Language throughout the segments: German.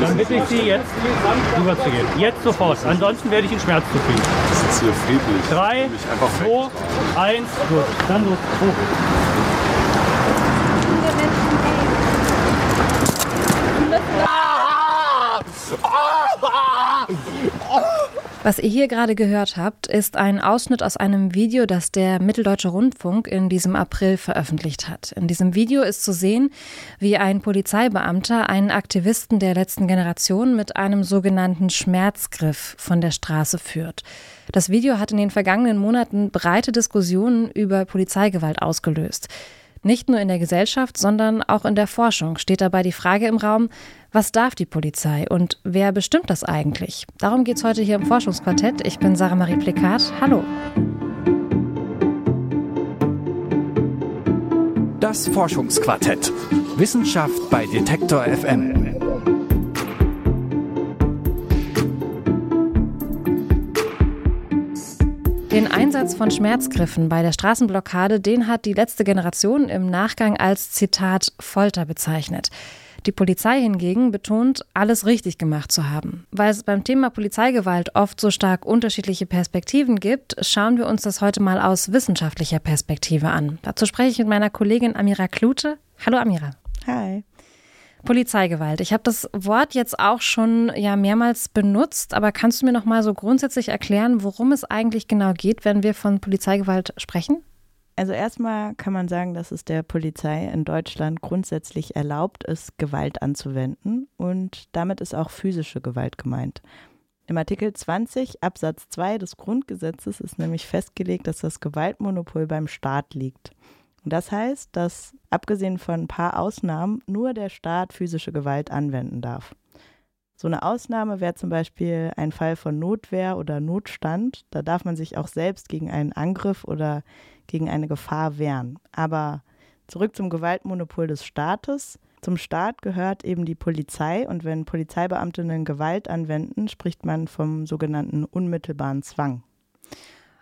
Dann bitte ich Sie jetzt rüberzugehen. Jetzt sofort. Ansonsten werde ich Ihnen Schmerz zufügen. Das ist hier friedlich. Drei, zwei, eins, gut. Dann los. Hoch. Was ihr hier gerade gehört habt, ist ein Ausschnitt aus einem Video, das der Mitteldeutsche Rundfunk in diesem April veröffentlicht hat. In diesem Video ist zu sehen, wie ein Polizeibeamter einen Aktivisten der letzten Generation mit einem sogenannten Schmerzgriff von der Straße führt. Das Video hat in den vergangenen Monaten breite Diskussionen über Polizeigewalt ausgelöst. Nicht nur in der Gesellschaft, sondern auch in der Forschung steht dabei die Frage im Raum, was darf die Polizei und wer bestimmt das eigentlich? Darum geht es heute hier im Forschungsquartett. Ich bin Sarah Marie Plikat. Hallo. Das Forschungsquartett. Wissenschaft bei Detektor FM. Einsatz von Schmerzgriffen bei der Straßenblockade, den hat die letzte Generation im Nachgang als Zitat Folter bezeichnet. Die Polizei hingegen betont, alles richtig gemacht zu haben. Weil es beim Thema Polizeigewalt oft so stark unterschiedliche Perspektiven gibt, schauen wir uns das heute mal aus wissenschaftlicher Perspektive an. Dazu spreche ich mit meiner Kollegin Amira Klute. Hallo Amira. Hi. Polizeigewalt. Ich habe das Wort jetzt auch schon ja mehrmals benutzt, aber kannst du mir noch mal so grundsätzlich erklären, worum es eigentlich genau geht, wenn wir von Polizeigewalt sprechen? Also erstmal kann man sagen, dass es der Polizei in Deutschland grundsätzlich erlaubt ist, Gewalt anzuwenden und damit ist auch physische Gewalt gemeint. Im Artikel 20 Absatz 2 des Grundgesetzes ist nämlich festgelegt, dass das Gewaltmonopol beim Staat liegt. Und das heißt, dass abgesehen von ein paar Ausnahmen nur der Staat physische Gewalt anwenden darf. So eine Ausnahme wäre zum Beispiel ein Fall von Notwehr oder Notstand. Da darf man sich auch selbst gegen einen Angriff oder gegen eine Gefahr wehren. Aber zurück zum Gewaltmonopol des Staates. Zum Staat gehört eben die Polizei und wenn Polizeibeamtinnen Gewalt anwenden, spricht man vom sogenannten unmittelbaren Zwang.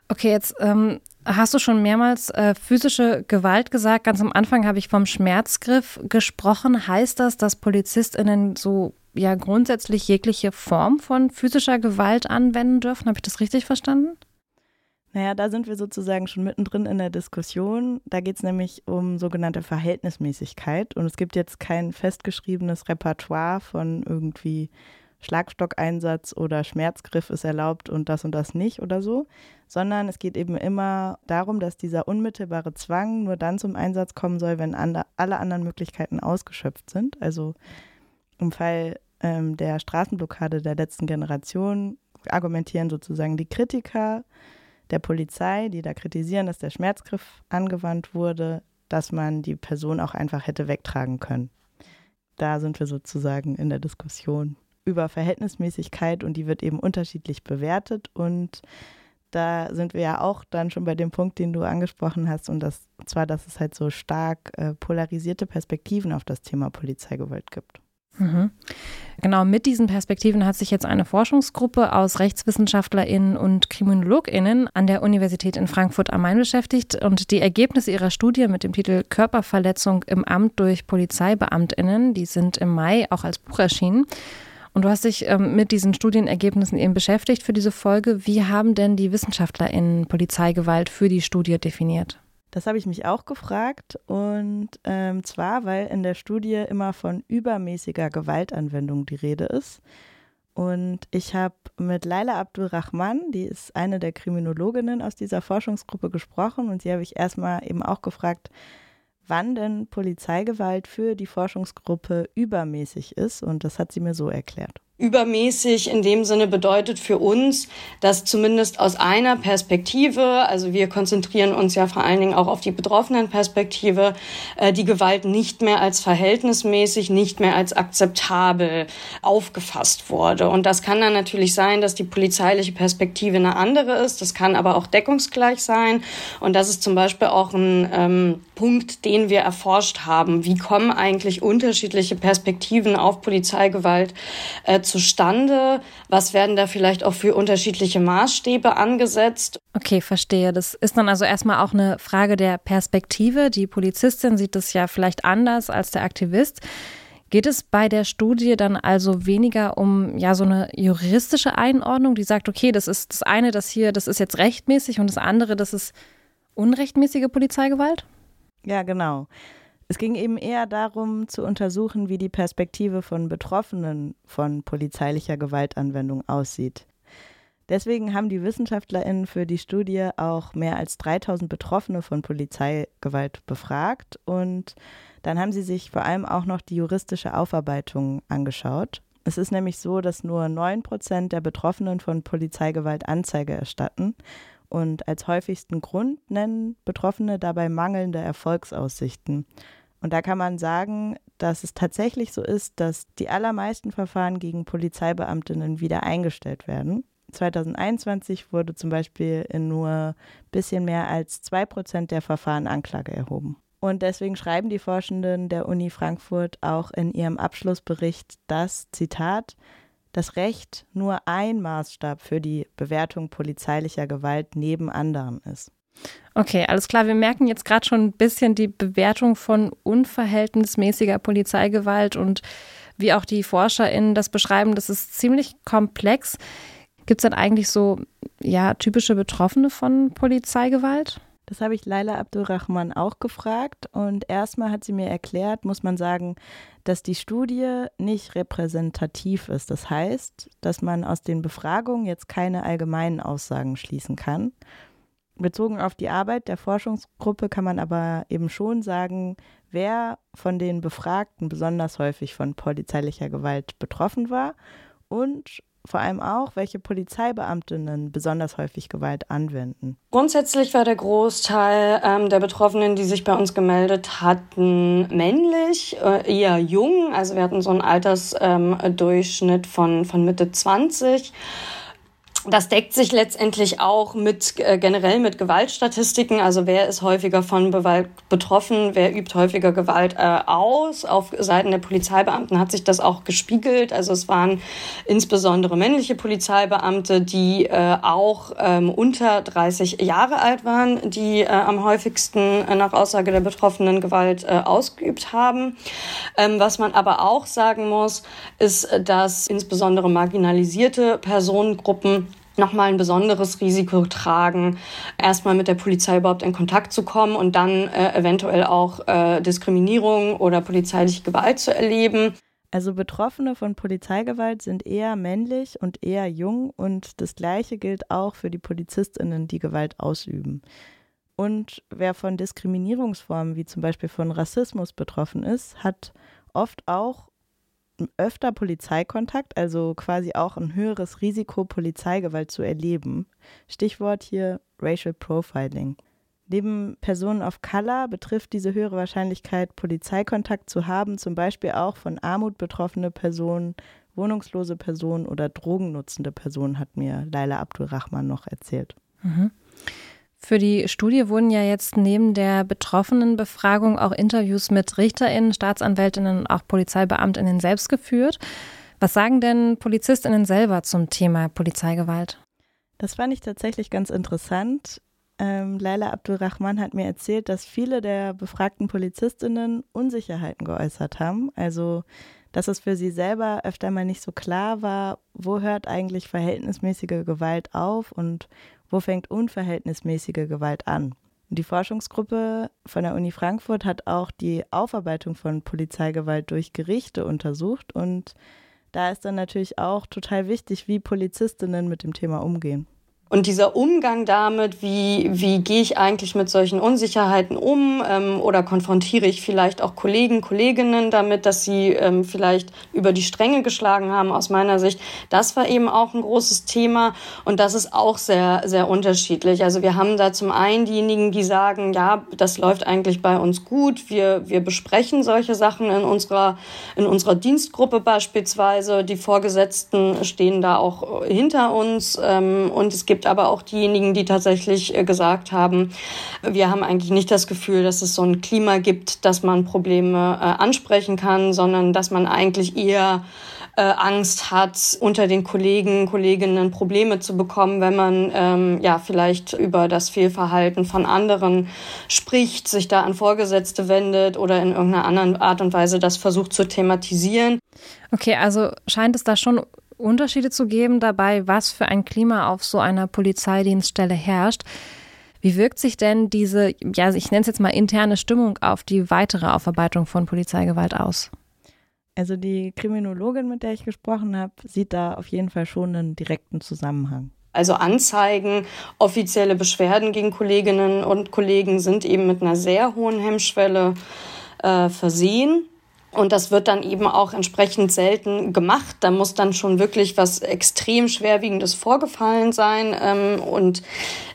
Okay, jetzt ähm, hast du schon mehrmals äh, physische Gewalt gesagt. Ganz am Anfang habe ich vom Schmerzgriff gesprochen. Heißt das, dass PolizistInnen so ja grundsätzlich jegliche Form von physischer Gewalt anwenden dürfen? Habe ich das richtig verstanden? Naja, da sind wir sozusagen schon mittendrin in der Diskussion. Da geht es nämlich um sogenannte Verhältnismäßigkeit. Und es gibt jetzt kein festgeschriebenes Repertoire von irgendwie Schlagstockeinsatz oder Schmerzgriff ist erlaubt und das und das nicht oder so, sondern es geht eben immer darum, dass dieser unmittelbare Zwang nur dann zum Einsatz kommen soll, wenn alle anderen Möglichkeiten ausgeschöpft sind. Also im Fall ähm, der Straßenblockade der letzten Generation argumentieren sozusagen die Kritiker der Polizei, die da kritisieren, dass der Schmerzgriff angewandt wurde, dass man die Person auch einfach hätte wegtragen können. Da sind wir sozusagen in der Diskussion über Verhältnismäßigkeit und die wird eben unterschiedlich bewertet und da sind wir ja auch dann schon bei dem Punkt, den du angesprochen hast und das zwar, dass es halt so stark äh, polarisierte Perspektiven auf das Thema Polizeigewalt gibt. Mhm. Genau, mit diesen Perspektiven hat sich jetzt eine Forschungsgruppe aus RechtswissenschaftlerInnen und KriminologInnen an der Universität in Frankfurt am Main beschäftigt und die Ergebnisse ihrer Studie mit dem Titel Körperverletzung im Amt durch PolizeibeamtInnen, die sind im Mai auch als Buch erschienen. Und du hast dich ähm, mit diesen Studienergebnissen eben beschäftigt für diese Folge. Wie haben denn die WissenschaftlerInnen Polizeigewalt für die Studie definiert? Das habe ich mich auch gefragt und ähm, zwar, weil in der Studie immer von übermäßiger Gewaltanwendung die Rede ist. Und ich habe mit Laila Abdulrahman, die ist eine der Kriminologinnen aus dieser Forschungsgruppe, gesprochen und sie habe ich erstmal eben auch gefragt, wann denn Polizeigewalt für die Forschungsgruppe übermäßig ist. Und das hat sie mir so erklärt übermäßig in dem Sinne bedeutet für uns, dass zumindest aus einer Perspektive, also wir konzentrieren uns ja vor allen Dingen auch auf die betroffenen Perspektive, äh, die Gewalt nicht mehr als verhältnismäßig, nicht mehr als akzeptabel aufgefasst wurde. Und das kann dann natürlich sein, dass die polizeiliche Perspektive eine andere ist. Das kann aber auch deckungsgleich sein. Und das ist zum Beispiel auch ein ähm, Punkt, den wir erforscht haben. Wie kommen eigentlich unterschiedliche Perspektiven auf Polizeigewalt äh, zustande? Was werden da vielleicht auch für unterschiedliche Maßstäbe angesetzt? Okay, verstehe. Das ist dann also erstmal auch eine Frage der Perspektive. Die Polizistin sieht das ja vielleicht anders als der Aktivist. Geht es bei der Studie dann also weniger um ja so eine juristische Einordnung, die sagt, okay, das ist das eine, das hier, das ist jetzt rechtmäßig und das andere, das ist unrechtmäßige Polizeigewalt? Ja, genau. Es ging eben eher darum zu untersuchen, wie die Perspektive von Betroffenen von polizeilicher Gewaltanwendung aussieht. Deswegen haben die WissenschaftlerInnen für die Studie auch mehr als 3000 Betroffene von Polizeigewalt befragt und dann haben sie sich vor allem auch noch die juristische Aufarbeitung angeschaut. Es ist nämlich so, dass nur 9 Prozent der Betroffenen von Polizeigewalt Anzeige erstatten und als häufigsten Grund nennen Betroffene dabei mangelnde Erfolgsaussichten. Und da kann man sagen, dass es tatsächlich so ist, dass die allermeisten Verfahren gegen Polizeibeamtinnen wieder eingestellt werden. 2021 wurde zum Beispiel in nur ein bisschen mehr als zwei Prozent der Verfahren Anklage erhoben. Und deswegen schreiben die Forschenden der Uni Frankfurt auch in ihrem Abschlussbericht, dass, Zitat, das Recht nur ein Maßstab für die Bewertung polizeilicher Gewalt neben anderen ist. Okay, alles klar. Wir merken jetzt gerade schon ein bisschen die Bewertung von unverhältnismäßiger Polizeigewalt und wie auch die ForscherInnen das beschreiben, das ist ziemlich komplex. Gibt es denn eigentlich so ja, typische Betroffene von Polizeigewalt? Das habe ich Laila Abdurrahman auch gefragt und erstmal hat sie mir erklärt, muss man sagen, dass die Studie nicht repräsentativ ist. Das heißt, dass man aus den Befragungen jetzt keine allgemeinen Aussagen schließen kann. Bezogen auf die Arbeit der Forschungsgruppe kann man aber eben schon sagen, wer von den Befragten besonders häufig von polizeilicher Gewalt betroffen war und vor allem auch, welche Polizeibeamtinnen besonders häufig Gewalt anwenden. Grundsätzlich war der Großteil ähm, der Betroffenen, die sich bei uns gemeldet hatten, männlich, äh, eher jung. Also wir hatten so einen Altersdurchschnitt ähm, von, von Mitte 20. Das deckt sich letztendlich auch mit äh, generell mit Gewaltstatistiken. Also wer ist häufiger von Gewalt betroffen, wer übt häufiger Gewalt äh, aus. Auf Seiten der Polizeibeamten hat sich das auch gespiegelt. Also es waren insbesondere männliche Polizeibeamte, die äh, auch ähm, unter 30 Jahre alt waren, die äh, am häufigsten äh, nach Aussage der Betroffenen Gewalt äh, ausgeübt haben. Ähm, was man aber auch sagen muss, ist, dass insbesondere marginalisierte Personengruppen nochmal ein besonderes Risiko tragen, erstmal mit der Polizei überhaupt in Kontakt zu kommen und dann äh, eventuell auch äh, Diskriminierung oder polizeiliche Gewalt zu erleben. Also Betroffene von Polizeigewalt sind eher männlich und eher jung und das Gleiche gilt auch für die Polizistinnen, die Gewalt ausüben. Und wer von Diskriminierungsformen wie zum Beispiel von Rassismus betroffen ist, hat oft auch öfter Polizeikontakt, also quasi auch ein höheres Risiko, Polizeigewalt zu erleben. Stichwort hier Racial Profiling. Neben Personen of Color betrifft diese höhere Wahrscheinlichkeit, Polizeikontakt zu haben, zum Beispiel auch von Armut betroffene Personen, wohnungslose Personen oder drogennutzende Personen, hat mir Laila Abdulrahman noch erzählt. Mhm. Für die Studie wurden ja jetzt neben der Betroffenenbefragung auch Interviews mit RichterInnen, Staatsanwältinnen und auch PolizeibeamtInnen selbst geführt. Was sagen denn PolizistInnen selber zum Thema Polizeigewalt? Das fand ich tatsächlich ganz interessant. Ähm, Laila Abdulrahman hat mir erzählt, dass viele der befragten PolizistInnen Unsicherheiten geäußert haben. Also, dass es für sie selber öfter mal nicht so klar war, wo hört eigentlich verhältnismäßige Gewalt auf und wo fängt unverhältnismäßige Gewalt an? Die Forschungsgruppe von der Uni Frankfurt hat auch die Aufarbeitung von Polizeigewalt durch Gerichte untersucht und da ist dann natürlich auch total wichtig, wie Polizistinnen mit dem Thema umgehen. Und dieser Umgang damit, wie, wie gehe ich eigentlich mit solchen Unsicherheiten um ähm, oder konfrontiere ich vielleicht auch Kollegen, Kolleginnen damit, dass sie ähm, vielleicht über die Stränge geschlagen haben aus meiner Sicht, das war eben auch ein großes Thema. Und das ist auch sehr, sehr unterschiedlich. Also wir haben da zum einen diejenigen, die sagen, ja, das läuft eigentlich bei uns gut, wir, wir besprechen solche Sachen in unserer, in unserer Dienstgruppe beispielsweise, die Vorgesetzten stehen da auch hinter uns ähm, und es gibt gibt aber auch diejenigen, die tatsächlich äh, gesagt haben, wir haben eigentlich nicht das Gefühl, dass es so ein Klima gibt, dass man Probleme äh, ansprechen kann, sondern dass man eigentlich eher äh, Angst hat, unter den Kollegen, Kolleginnen Probleme zu bekommen, wenn man ähm, ja vielleicht über das Fehlverhalten von anderen spricht, sich da an Vorgesetzte wendet oder in irgendeiner anderen Art und Weise das versucht zu thematisieren. Okay, also scheint es da schon Unterschiede zu geben dabei, was für ein Klima auf so einer Polizeidienststelle herrscht. Wie wirkt sich denn diese, ja, ich nenne es jetzt mal interne Stimmung auf die weitere Aufarbeitung von Polizeigewalt aus? Also die Kriminologin, mit der ich gesprochen habe, sieht da auf jeden Fall schon einen direkten Zusammenhang. Also Anzeigen, offizielle Beschwerden gegen Kolleginnen und Kollegen sind eben mit einer sehr hohen Hemmschwelle äh, versehen. Und das wird dann eben auch entsprechend selten gemacht. Da muss dann schon wirklich was extrem Schwerwiegendes vorgefallen sein. Ähm, und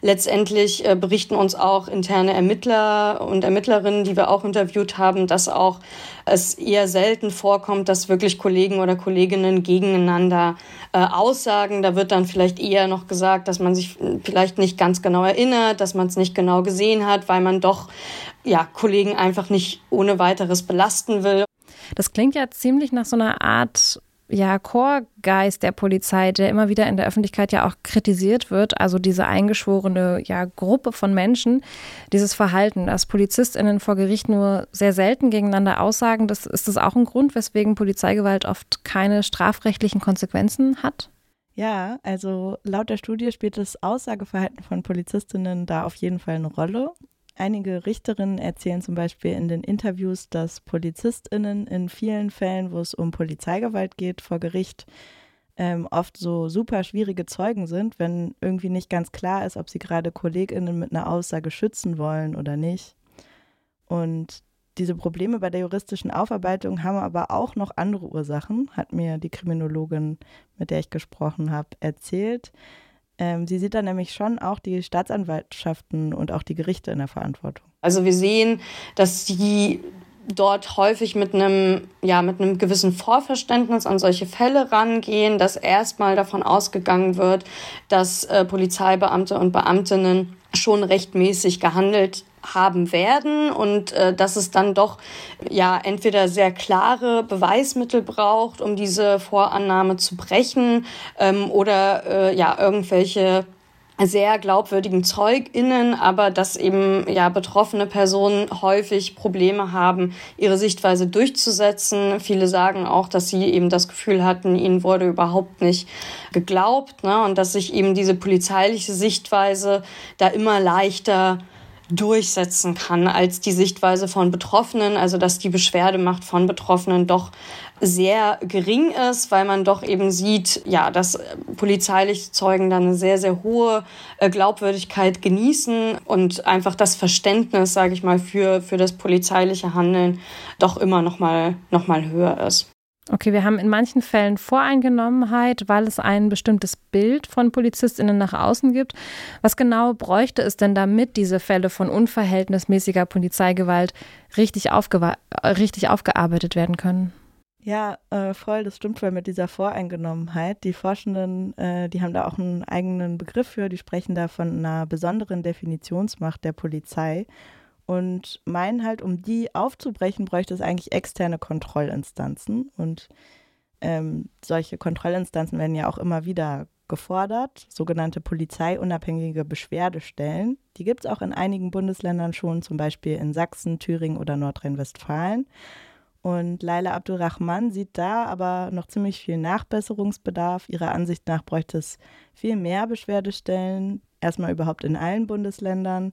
letztendlich äh, berichten uns auch interne Ermittler und Ermittlerinnen, die wir auch interviewt haben, dass auch es eher selten vorkommt, dass wirklich Kollegen oder Kolleginnen gegeneinander äh, aussagen. Da wird dann vielleicht eher noch gesagt, dass man sich vielleicht nicht ganz genau erinnert, dass man es nicht genau gesehen hat, weil man doch ja, Kollegen einfach nicht ohne weiteres belasten will. Das klingt ja ziemlich nach so einer Art ja, Chorgeist der Polizei, der immer wieder in der Öffentlichkeit ja auch kritisiert wird. Also diese eingeschworene ja, Gruppe von Menschen, dieses Verhalten, dass PolizistInnen vor Gericht nur sehr selten gegeneinander aussagen, das, ist das auch ein Grund, weswegen Polizeigewalt oft keine strafrechtlichen Konsequenzen hat? Ja, also laut der Studie spielt das Aussageverhalten von Polizistinnen da auf jeden Fall eine Rolle. Einige Richterinnen erzählen zum Beispiel in den Interviews, dass PolizistInnen in vielen Fällen, wo es um Polizeigewalt geht, vor Gericht ähm, oft so super schwierige Zeugen sind, wenn irgendwie nicht ganz klar ist, ob sie gerade KollegInnen mit einer Aussage schützen wollen oder nicht. Und diese Probleme bei der juristischen Aufarbeitung haben aber auch noch andere Ursachen, hat mir die Kriminologin, mit der ich gesprochen habe, erzählt. Ähm, sie sieht da nämlich schon auch die Staatsanwaltschaften und auch die Gerichte in der Verantwortung. Also wir sehen, dass die dort häufig mit einem, ja, mit einem gewissen Vorverständnis an solche Fälle rangehen, dass erstmal davon ausgegangen wird, dass äh, Polizeibeamte und Beamtinnen schon rechtmäßig gehandelt haben werden und äh, dass es dann doch ja entweder sehr klare Beweismittel braucht, um diese Vorannahme zu brechen ähm, oder äh, ja irgendwelche sehr glaubwürdigen ZeugInnen, aber dass eben ja betroffene Personen häufig Probleme haben, ihre Sichtweise durchzusetzen. Viele sagen auch, dass sie eben das Gefühl hatten, ihnen wurde überhaupt nicht geglaubt, ne? und dass sich eben diese polizeiliche Sichtweise da immer leichter durchsetzen kann als die Sichtweise von Betroffenen, also dass die Beschwerdemacht von Betroffenen doch sehr gering ist, weil man doch eben sieht, ja, dass polizeiliche Zeugen dann eine sehr, sehr hohe äh, Glaubwürdigkeit genießen und einfach das Verständnis, sage ich mal, für, für das polizeiliche Handeln doch immer noch mal, noch mal höher ist. Okay, wir haben in manchen Fällen Voreingenommenheit, weil es ein bestimmtes Bild von PolizistInnen nach außen gibt. Was genau bräuchte es denn, damit diese Fälle von unverhältnismäßiger Polizeigewalt richtig, richtig aufgearbeitet werden können? Ja, äh, voll, das stimmt voll mit dieser Voreingenommenheit. Die Forschenden, äh, die haben da auch einen eigenen Begriff für, die sprechen da von einer besonderen Definitionsmacht der Polizei und meinen halt, um die aufzubrechen, bräuchte es eigentlich externe Kontrollinstanzen. Und ähm, solche Kontrollinstanzen werden ja auch immer wieder gefordert, sogenannte polizeiunabhängige Beschwerdestellen. Die gibt es auch in einigen Bundesländern schon, zum Beispiel in Sachsen, Thüringen oder Nordrhein-Westfalen. Und Laila Abdurrahman sieht da aber noch ziemlich viel Nachbesserungsbedarf. Ihrer Ansicht nach bräuchte es viel mehr Beschwerdestellen, erstmal überhaupt in allen Bundesländern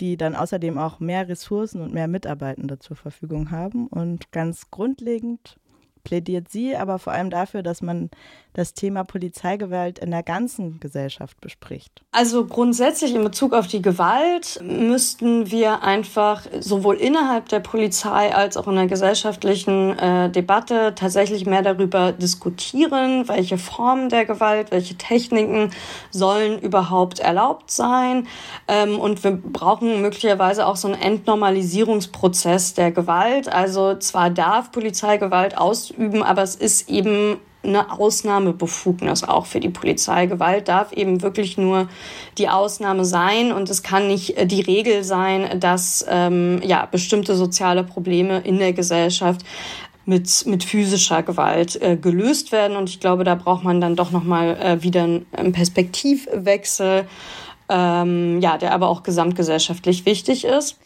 die dann außerdem auch mehr Ressourcen und mehr Mitarbeitende zur Verfügung haben. Und ganz grundlegend plädiert sie aber vor allem dafür, dass man das Thema Polizeigewalt in der ganzen Gesellschaft bespricht? Also grundsätzlich in Bezug auf die Gewalt müssten wir einfach sowohl innerhalb der Polizei als auch in der gesellschaftlichen äh, Debatte tatsächlich mehr darüber diskutieren, welche Formen der Gewalt, welche Techniken sollen überhaupt erlaubt sein. Ähm, und wir brauchen möglicherweise auch so einen Entnormalisierungsprozess der Gewalt. Also zwar darf Polizeigewalt ausüben, aber es ist eben eine Ausnahmebefugnis auch für die Polizei. Gewalt darf eben wirklich nur die Ausnahme sein und es kann nicht äh, die Regel sein, dass ähm, ja bestimmte soziale Probleme in der Gesellschaft mit, mit physischer Gewalt äh, gelöst werden. Und ich glaube, da braucht man dann doch nochmal äh, wieder einen Perspektivwechsel, ähm, ja, der aber auch gesamtgesellschaftlich wichtig ist.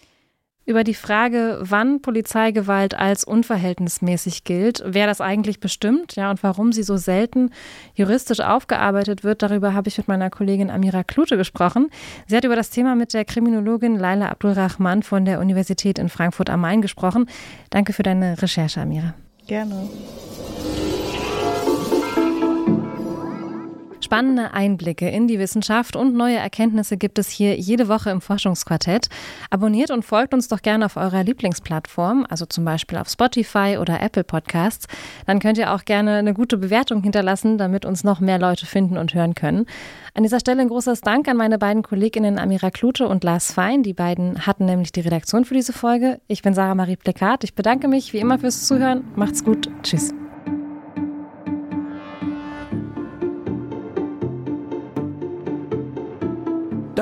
Über die Frage, wann Polizeigewalt als unverhältnismäßig gilt, wer das eigentlich bestimmt, ja, und warum sie so selten juristisch aufgearbeitet wird, darüber habe ich mit meiner Kollegin Amira Klute gesprochen. Sie hat über das Thema mit der Kriminologin Laila Abdulrahman von der Universität in Frankfurt am Main gesprochen. Danke für deine Recherche, Amira. Gerne. Spannende Einblicke in die Wissenschaft und neue Erkenntnisse gibt es hier jede Woche im Forschungsquartett. Abonniert und folgt uns doch gerne auf eurer Lieblingsplattform, also zum Beispiel auf Spotify oder Apple Podcasts. Dann könnt ihr auch gerne eine gute Bewertung hinterlassen, damit uns noch mehr Leute finden und hören können. An dieser Stelle ein großes Dank an meine beiden Kolleginnen Amira Klute und Lars Fein. Die beiden hatten nämlich die Redaktion für diese Folge. Ich bin Sarah Marie Plekat. Ich bedanke mich wie immer fürs Zuhören. Macht's gut. Tschüss.